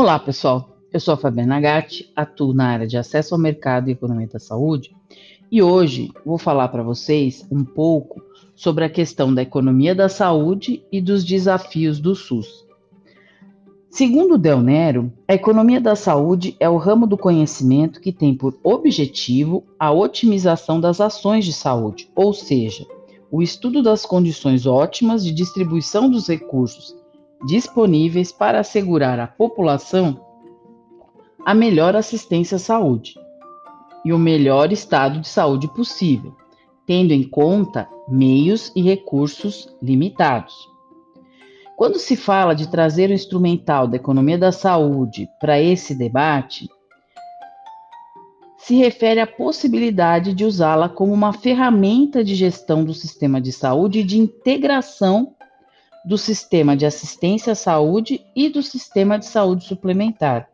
Olá, pessoal. Eu sou a Fabiana Gatti, atuo na área de acesso ao mercado e economia da saúde e hoje vou falar para vocês um pouco sobre a questão da economia da saúde e dos desafios do SUS. Segundo Del Nero, a economia da saúde é o ramo do conhecimento que tem por objetivo a otimização das ações de saúde, ou seja, o estudo das condições ótimas de distribuição dos recursos disponíveis para assegurar à população a melhor assistência à saúde e o melhor estado de saúde possível, tendo em conta meios e recursos limitados. Quando se fala de trazer o instrumental da economia da saúde para esse debate, se refere à possibilidade de usá-la como uma ferramenta de gestão do sistema de saúde e de integração do sistema de assistência à saúde e do sistema de saúde suplementar.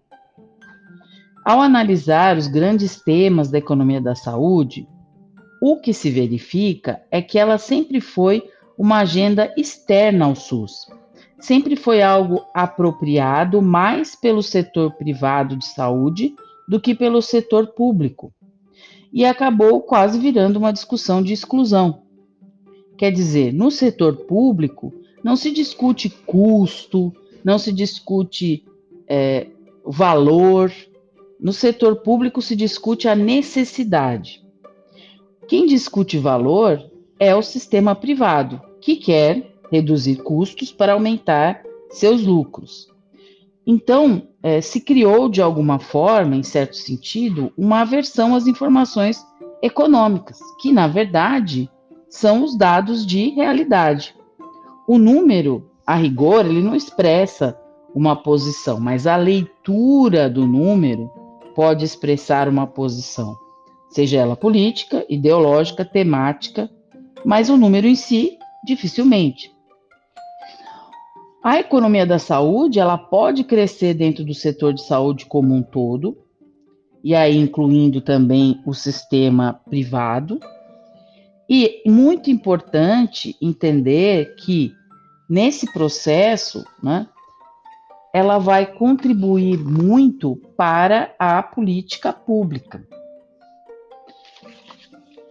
Ao analisar os grandes temas da economia da saúde, o que se verifica é que ela sempre foi uma agenda externa ao SUS. Sempre foi algo apropriado mais pelo setor privado de saúde do que pelo setor público. E acabou quase virando uma discussão de exclusão. Quer dizer, no setor público, não se discute custo, não se discute é, valor. No setor público se discute a necessidade. Quem discute valor é o sistema privado, que quer reduzir custos para aumentar seus lucros. Então, é, se criou de alguma forma, em certo sentido, uma aversão às informações econômicas, que na verdade são os dados de realidade. O número, a rigor, ele não expressa uma posição, mas a leitura do número pode expressar uma posição, seja ela política, ideológica, temática, mas o número em si, dificilmente. A economia da saúde, ela pode crescer dentro do setor de saúde como um todo, e aí incluindo também o sistema privado, e muito importante entender que nesse processo, né, ela vai contribuir muito para a política pública.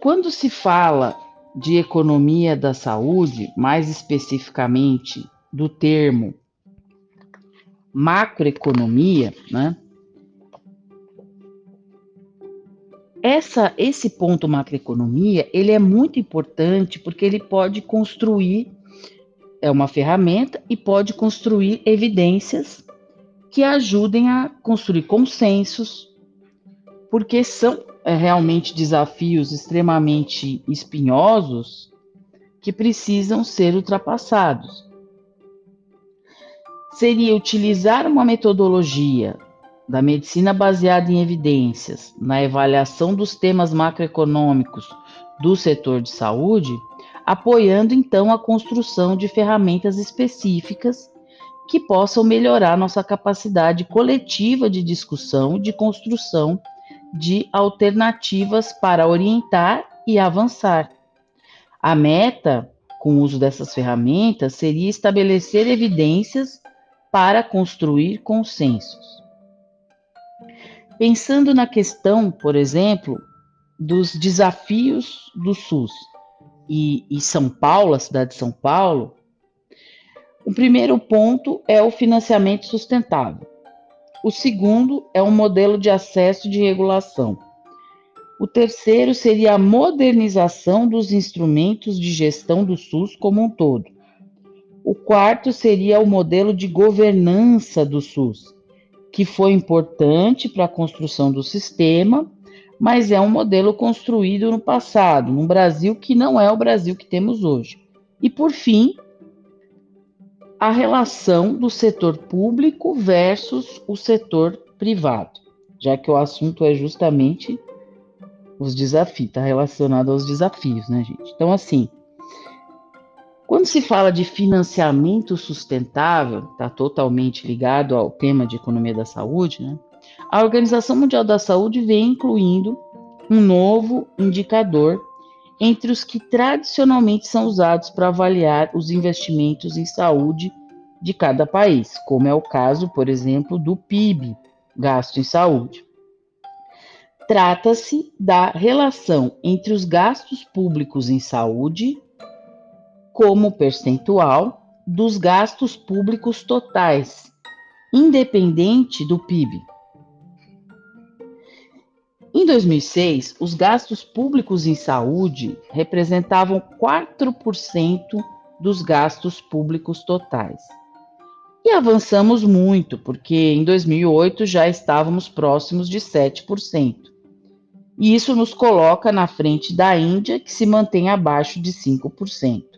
Quando se fala de economia da saúde, mais especificamente do termo macroeconomia, né? Essa, esse ponto macroeconomia, ele é muito importante porque ele pode construir, é uma ferramenta e pode construir evidências que ajudem a construir consensos, porque são é, realmente desafios extremamente espinhosos que precisam ser ultrapassados. Seria utilizar uma metodologia da medicina baseada em evidências na avaliação dos temas macroeconômicos do setor de saúde, apoiando então a construção de ferramentas específicas que possam melhorar nossa capacidade coletiva de discussão, de construção de alternativas para orientar e avançar. A meta com o uso dessas ferramentas seria estabelecer evidências para construir consensos. Pensando na questão, por exemplo, dos desafios do SUS e, e São Paulo, a cidade de São Paulo, o primeiro ponto é o financiamento sustentável. O segundo é um modelo de acesso de regulação. O terceiro seria a modernização dos instrumentos de gestão do SUS como um todo. O quarto seria o modelo de governança do SUS, que foi importante para a construção do sistema, mas é um modelo construído no passado, num Brasil que não é o Brasil que temos hoje. E, por fim, a relação do setor público versus o setor privado, já que o assunto é justamente os desafios, está relacionado aos desafios, né, gente? Então, assim, quando se fala de financiamento sustentável, está totalmente ligado ao tema de economia da saúde, né? A Organização Mundial da Saúde vem incluindo um novo indicador entre os que tradicionalmente são usados para avaliar os investimentos em saúde de cada país, como é o caso, por exemplo, do PIB, gasto em saúde. Trata-se da relação entre os gastos públicos em saúde como percentual dos gastos públicos totais, independente do PIB. Em 2006, os gastos públicos em saúde representavam 4% dos gastos públicos totais. E avançamos muito, porque em 2008 já estávamos próximos de 7%. E isso nos coloca na frente da Índia, que se mantém abaixo de 5%.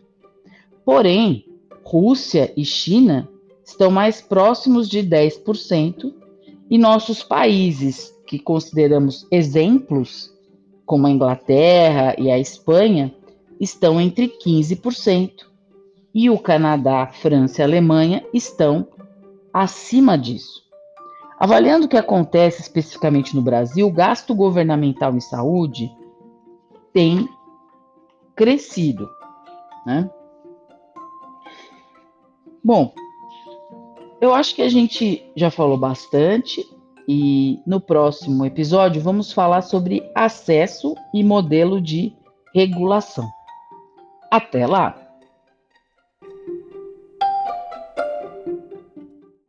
Porém, Rússia e China estão mais próximos de 10%, e nossos países que consideramos exemplos, como a Inglaterra e a Espanha, estão entre 15%, e o Canadá, França e Alemanha estão acima disso. Avaliando o que acontece especificamente no Brasil, o gasto governamental em saúde tem crescido. Né? Bom, eu acho que a gente já falou bastante e no próximo episódio vamos falar sobre acesso e modelo de regulação. Até lá!